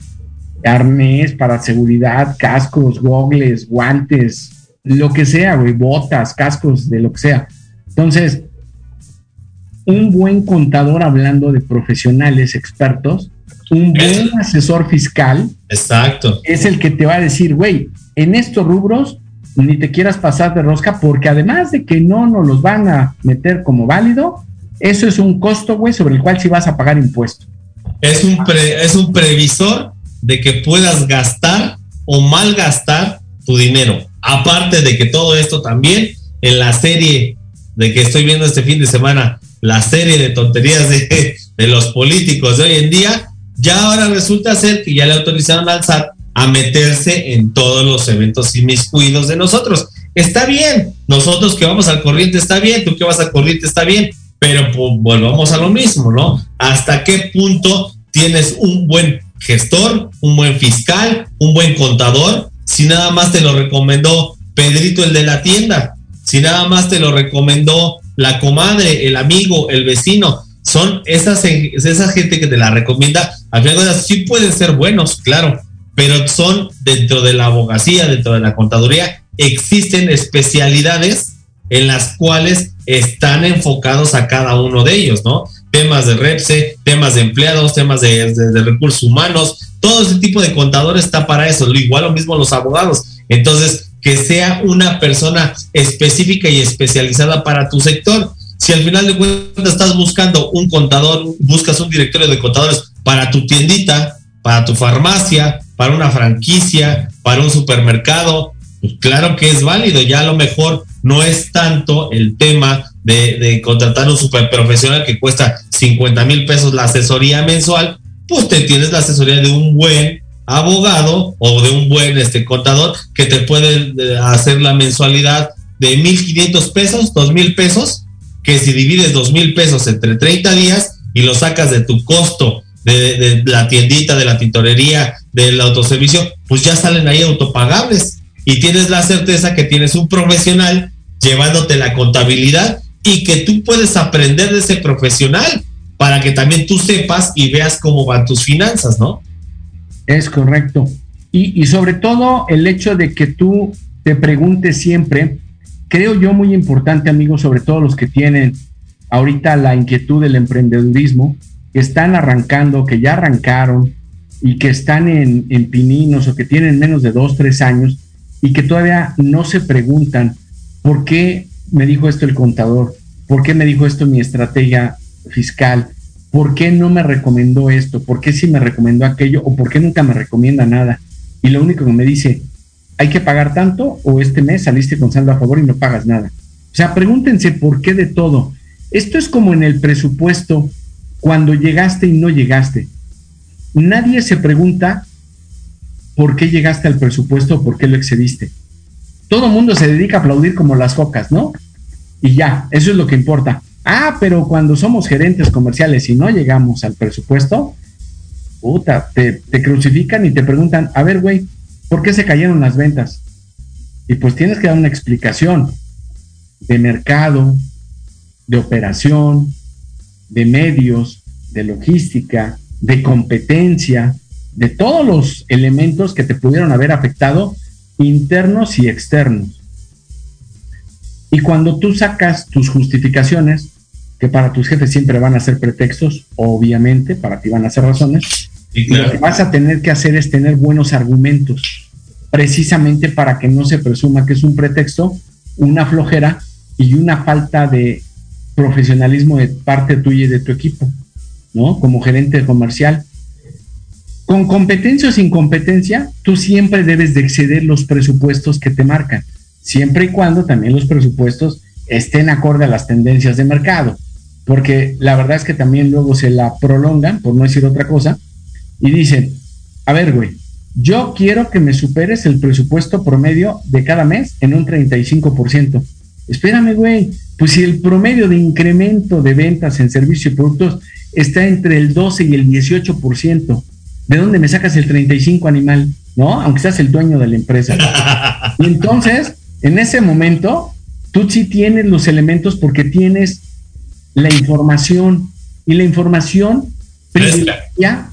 arnés para seguridad, cascos, gogles, guantes, lo que sea, güey, botas, cascos, de lo que sea. Entonces, un buen contador hablando de profesionales expertos, un buen asesor fiscal, Exacto. es el que te va a decir, güey, en estos rubros ni te quieras pasar de rosca porque además de que no nos los van a meter como válido, eso es un costo, güey, sobre el cual sí vas a pagar impuesto. Es un, es un previsor de que puedas gastar o malgastar tu dinero. Aparte de que todo esto también en la serie de que estoy viendo este fin de semana, la serie de tonterías de, de los políticos de hoy en día, ya ahora resulta ser que ya le autorizaron al SAT a meterse en todos los eventos inmiscuidos de nosotros. Está bien, nosotros que vamos al corriente está bien, tú que vas al corriente está bien, pero pues, volvamos a lo mismo, ¿no? ¿Hasta qué punto tienes un buen gestor, un buen fiscal, un buen contador? Si nada más te lo recomendó Pedrito el de la tienda, si nada más te lo recomendó la comadre, el amigo, el vecino, son esas, esa gente que te la recomienda, al final de sí pueden ser buenos, claro, pero son dentro de la abogacía, dentro de la contaduría, existen especialidades en las cuales están enfocados a cada uno de ellos, ¿no? Temas de REPSE, temas de empleados, temas de, de- de recursos humanos, todo ese tipo de contador está para eso, igual lo mismo los abogados. Entonces, que sea una persona específica y especializada para tu sector. Si al final de cuentas estás buscando un contador, buscas un directorio de contadores para tu tiendita, para tu farmacia, para una franquicia, para un supermercado, pues claro que es válido. Ya a lo mejor no es tanto el tema de, de contratar un superprofesional que cuesta 50 mil pesos la asesoría mensual, pues te tienes la asesoría de un buen abogado o de un buen este contador que te puede eh, hacer la mensualidad de 1.500 pesos, 2.000 pesos, que si divides 2.000 pesos entre 30 días y lo sacas de tu costo de, la tiendita, de la tintorería, del autoservicio, pues ya salen ahí autopagables y tienes la certeza que tienes un profesional llevándote la contabilidad y que tú puedes aprender de ese profesional para que también tú sepas y veas cómo van tus finanzas, ¿no? Es correcto. Y, y sobre todo el hecho de que tú te preguntes siempre, creo yo muy importante, amigos, sobre todo los que tienen ahorita la inquietud del emprendedurismo, que están arrancando, que ya arrancaron y que están en, en pininos o que tienen menos de dos, tres años y que todavía no se preguntan por qué me dijo esto el contador, por qué me dijo esto mi estrategia fiscal, ¿por qué no me recomendó esto? ¿Por qué sí me recomendó aquello? ¿O por qué nunca me recomienda nada? Y lo único que me dice, hay que pagar tanto o este mes saliste con saldo a favor y no pagas nada. O sea, pregúntense por qué de todo. Esto es como en el presupuesto cuando llegaste y no llegaste. Nadie se pregunta por qué llegaste al presupuesto o por qué lo excediste. Todo mundo se dedica a aplaudir como las focas, ¿no? Y ya, eso es lo que importa. Ah, pero cuando somos gerentes comerciales y no llegamos al presupuesto, puta, te, te crucifican y te preguntan, a ver, güey, ¿por qué se cayeron las ventas? Y pues tienes que dar una explicación de mercado, de operación, de medios, de logística, de competencia, de todos los elementos que te pudieron haber afectado, internos y externos. Y cuando tú sacas tus justificaciones, que para tus jefes siempre van a ser pretextos, obviamente, para ti van a ser razones, Sí, lo que vas a tener que hacer es tener buenos argumentos, precisamente para que no se presuma que es un pretexto, una flojera y una falta de profesionalismo de parte tuya y de tu equipo, ¿no? Como gerente comercial. Con competencia o sin competencia, tú siempre debes de exceder los presupuestos que te marcan, siempre y cuando también los presupuestos estén acorde a las tendencias de mercado. Porque la verdad es que también luego se la prolongan, por no decir otra cosa, y dicen, a ver, güey, yo quiero que me superes el presupuesto promedio de cada mes en un 35%. Espérame, güey, pues si el promedio de incremento de ventas en servicios y productos está entre el 12 y el 18%, ¿de dónde me sacas el 35 animal? ¿No? Aunque seas el dueño de la empresa. Y entonces, en ese momento, tú sí tienes los elementos porque tienes la información y la información privilegia,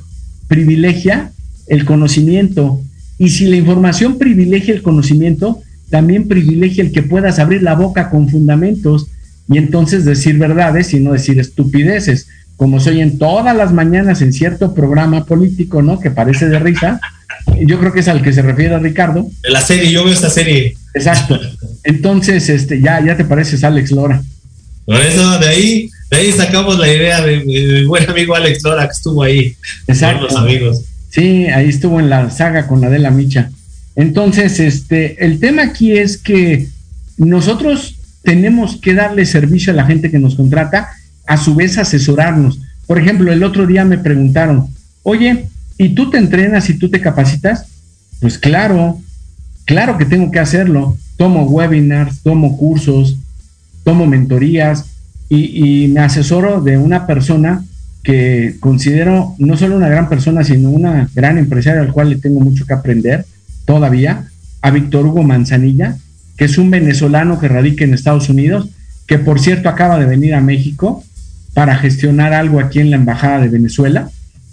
privilegia el conocimiento. Y si la información privilegia el conocimiento, también privilegia el que puedas abrir la boca con fundamentos y entonces decir verdades y no decir estupideces, como soy en todas las mañanas en cierto programa político, ¿no? Que parece de risa. Yo creo que es al que se refiere a Ricardo. La serie, yo veo esta serie. Exacto. Entonces, este, ya, ya te pareces Alex Lora. Por eso, de ahí, de ahí sacamos la idea de mi buen amigo Alex Lora que estuvo ahí. Exacto. Con los amigos. Sí, ahí estuvo en la saga con Adela Micha. Entonces, este, el tema aquí es que nosotros tenemos que darle servicio a la gente que nos contrata, a su vez asesorarnos. Por ejemplo, el otro día me preguntaron, oye, ¿y tú te entrenas y tú te capacitas? Pues claro, claro que tengo que hacerlo. Tomo webinars, tomo cursos, tomo mentorías y, y me asesoro de una persona que considero no solo una gran persona, sino una gran empresaria al cual le tengo mucho que aprender todavía, a Víctor Hugo Manzanilla, que es un venezolano que radica en Estados Unidos, que por cierto acaba de venir a México para gestionar algo aquí en la Embajada de Venezuela.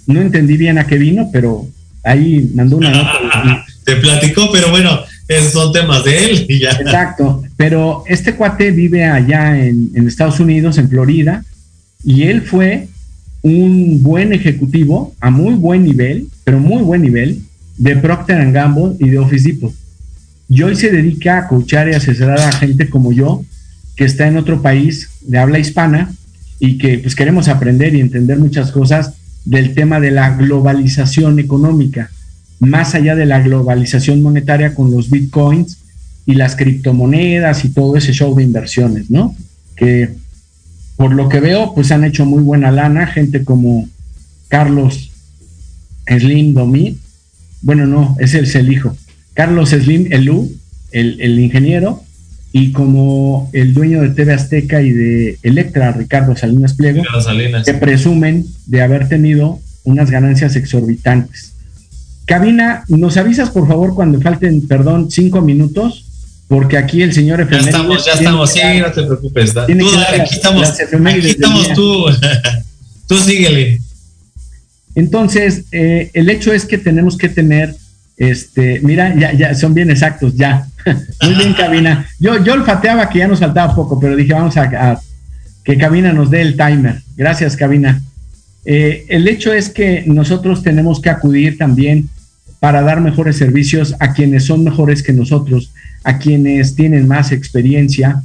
No entendí bien a qué vino, pero ahí mandó una nota. Te platicó, pero bueno, esos son temas de él y ya. Exacto, pero este cuate vive allá en, en Estados Unidos, en Florida, y él fue un buen ejecutivo a muy buen nivel, pero muy buen nivel, de Procter Gamble y de Office Depot. Y hoy se dedica a coachar y asesorar a gente como yo, que está en otro país de habla hispana y que pues queremos aprender y entender muchas cosas del tema de la globalización económica, más allá de la globalización monetaria con los bitcoins y las criptomonedas y todo ese show de inversiones, ¿no? Que por lo que veo, pues han hecho muy buena lana, gente como Carlos Slim Domi, bueno, no, ese es el hijo, Carlos Slim Elú, el, el ingeniero, y como el dueño de TV Azteca y de Electra, Ricardo Salinas Pliego, Salinas. que presumen de haber tenido unas ganancias exorbitantes. Cabina, ¿nos avisas por favor cuando falten, perdón, cinco minutos? Porque aquí el señor Ya estamos, ya estamos, sí, no te preocupes. da- Tú dale, aquí estamos, aquí estamos tú. Tú síguele. Entonces, eh, el hecho es que tenemos que tener, este, mira, ya, ya son bien exactos, ya. Muy bien, cabina. Yo, yo olfateaba que ya nos faltaba poco, pero dije, vamos a, que cabina nos dé el timer. Gracias, cabina. Eh, el hecho es que nosotros tenemos que acudir también para dar mejores servicios a quienes son mejores que nosotros, a quienes tienen más experiencia.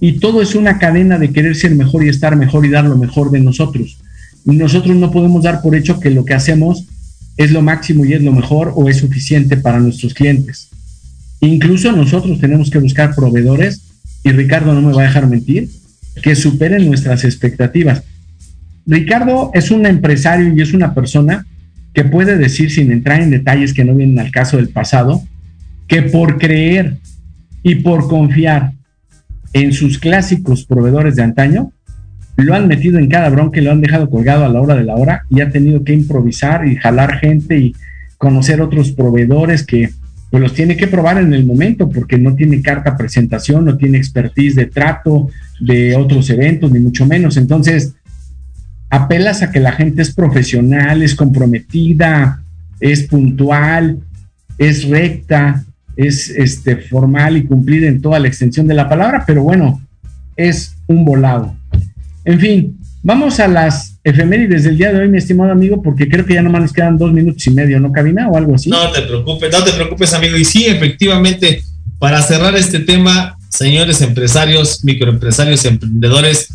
Y todo es una cadena de querer ser mejor y estar mejor y dar lo mejor de nosotros. Nosotros no podemos dar por hecho que lo que hacemos es lo máximo y es lo mejor o es suficiente para nuestros clientes. Incluso nosotros tenemos que buscar proveedores, y Ricardo no me va a dejar mentir, que superen nuestras expectativas. Ricardo es un empresario y es una persona que puede decir, sin entrar en detalles que no vienen al caso del pasado, que por creer y por confiar en sus clásicos proveedores de antaño, lo han metido en cada bronca lo han dejado colgado a la hora de la hora y ha tenido que improvisar y jalar gente y conocer otros proveedores que pues los tiene que probar en el momento porque no tiene carta presentación, no tiene expertise de trato de otros eventos, ni mucho menos. Entonces, apelas a que la gente es profesional, es comprometida, es puntual, es recta, es este, formal y cumplida en toda la extensión de la palabra, pero bueno, es un volado. En fin, vamos a las efemérides del día de hoy, mi estimado amigo, porque creo que ya nomás nos quedan dos minutos y medio, ¿no, Cabina? O algo así. No te preocupes, no te preocupes, amigo. Y sí, efectivamente, para cerrar este tema, señores empresarios, microempresarios, emprendedores,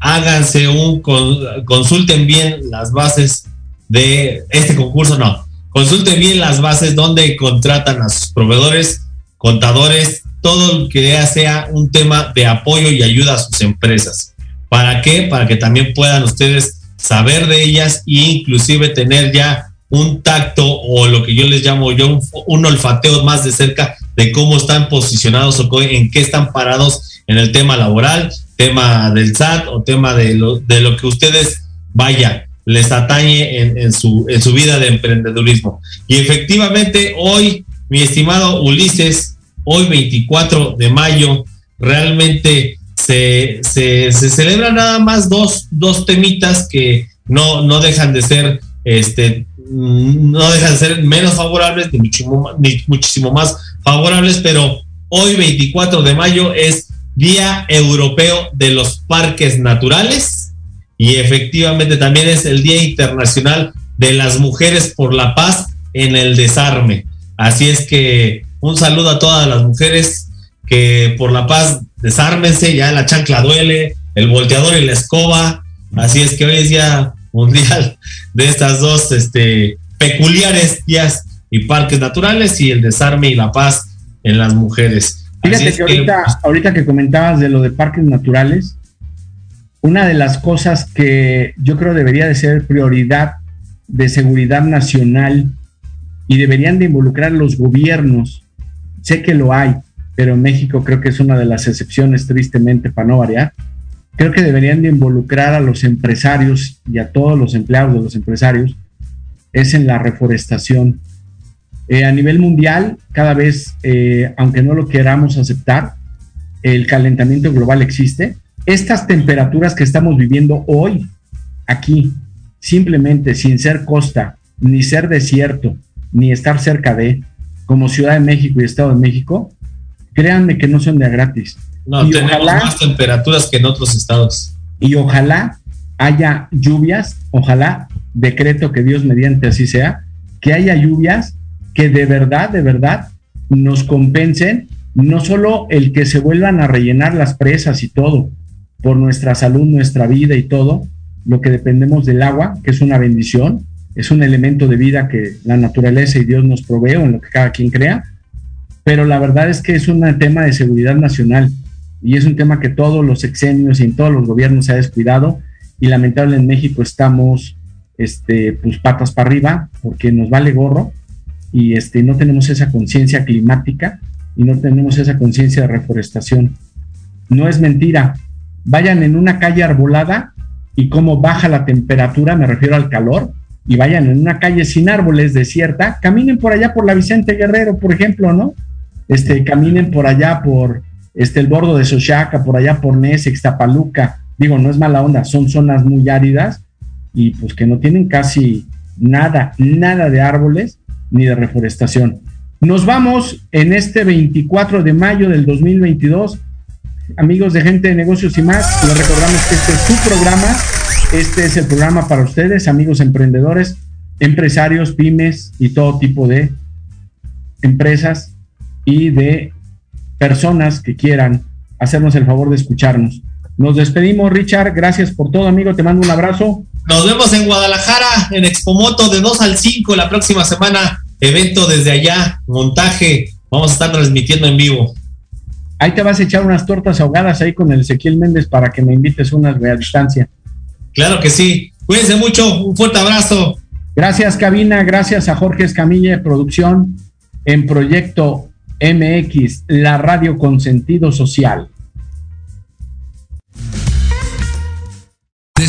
háganse un, con- consulten bien las bases de este concurso, no, consulten bien las bases donde contratan a sus proveedores, contadores, todo lo que sea un tema de apoyo y ayuda a sus empresas. ¿Para qué? Para que también puedan ustedes saber de ellas e inclusive tener ya un tacto o lo que yo les llamo yo un, olfateo más de cerca de cómo están posicionados o en qué están parados en el tema laboral, tema del SAT o tema de lo, de lo que ustedes vaya les atañe en, en, su, en su vida de emprendedurismo. Y efectivamente hoy, mi estimado Ulises, hoy 24 de mayo, realmente se, se, celebran nada más dos, dos temitas que no, no dejan de ser este, no dejan de ser menos favorables ni muchísimo, ni muchísimo más favorables, pero hoy 24 de mayo es Día Europeo de los Parques Naturales y efectivamente también es el Día Internacional de las Mujeres por la Paz en el Desarme. Así es que un saludo a todas las mujeres que por la paz desármense, ya la chancla duele, el volteador y la escoba. Así es que hoy es Día Mundial de estas dos este, peculiares días y parques naturales y el desarme y la paz en las mujeres. Fíjate que, que ahorita, que ahorita que comentabas de lo de parques naturales, una de las cosas que yo creo debería de ser prioridad de seguridad nacional y deberían de involucrar los gobiernos, sé que lo hay, pero México creo que es una de las excepciones tristemente para no variar, creo que deberían de involucrar a los empresarios y a todos los empleados de los empresarios, es en la reforestación. Eh, a nivel mundial, cada vez, eh, aunque no lo queramos aceptar, el calentamiento global existe. Estas temperaturas que estamos viviendo hoy, aquí, simplemente sin ser costa, ni ser desierto, ni estar cerca de, como Ciudad de México y Estado de México, créanme que no son de gratis. No, y tenemos ojalá, más temperaturas que en otros estados. Y ojalá haya lluvias, ojalá, decreto que Dios mediante así sea, que haya lluvias que de verdad, de verdad nos compensen, no solo el que se vuelvan a rellenar las presas y todo, por nuestra salud, nuestra vida y todo, lo que dependemos del agua, que es una bendición, es un elemento de vida que la naturaleza y Dios nos provee, en lo que cada quien crea, pero la verdad es que es un tema de seguridad nacional y es un tema que todos los exenios y en todos los gobiernos se ha descuidado y lamentable en México estamos este pues patas para arriba porque nos vale gorro y este no tenemos esa conciencia climática y no tenemos esa conciencia de reforestación. No es mentira. Vayan en una calle arbolada y cómo baja la temperatura, me refiero al calor, y vayan en una calle sin árboles desierta, caminen por allá por la Vicente Guerrero, por ejemplo, ¿no? Este, caminen por allá por este, el bordo de Xochaca, por allá por Nesex, Tapaluca, digo, no es mala onda, son zonas muy áridas y pues que no tienen casi nada, nada de árboles ni de reforestación. Nos vamos en este 24 de mayo del 2022. Amigos de gente de negocios y más, les recordamos que este es su programa, este es el programa para ustedes, amigos emprendedores, empresarios, pymes y todo tipo de empresas y de personas que quieran hacernos el favor de escucharnos. Nos despedimos, Richard. Gracias por todo, amigo. Te mando un abrazo. Nos vemos en Guadalajara, en Expomoto, de 2 al 5 la próxima semana. Evento desde allá, montaje. Vamos a estar transmitiendo en vivo. Ahí te vas a echar unas tortas ahogadas ahí con el Ezequiel Méndez para que me invites unas a distancia. Claro que sí. Cuídense mucho. Un fuerte abrazo. Gracias, cabina. Gracias a Jorge Escamilla de Producción en Proyecto MX, la radio con sentido social.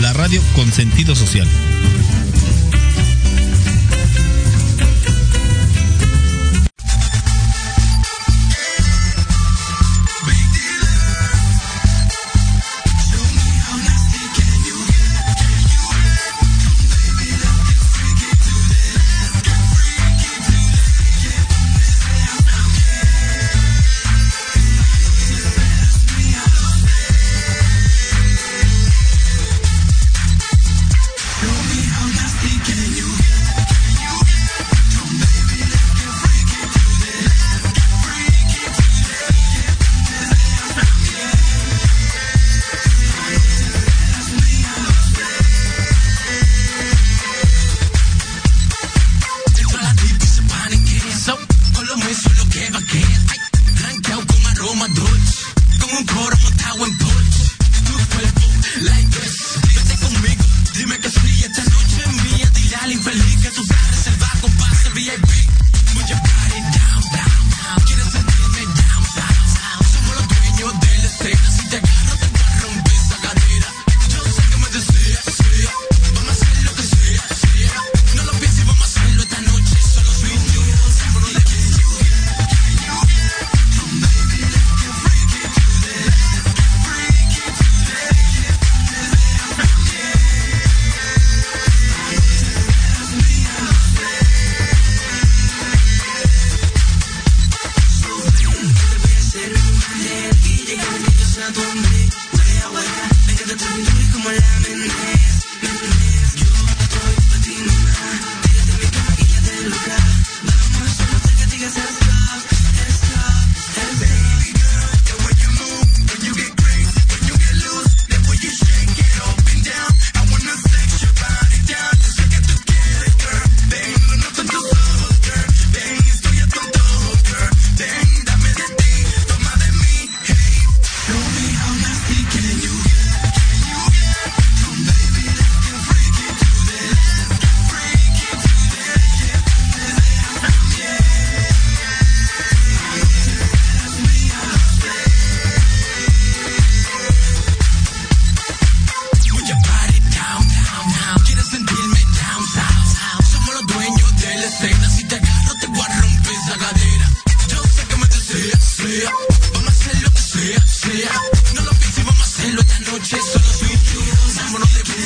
la radio con sentido social.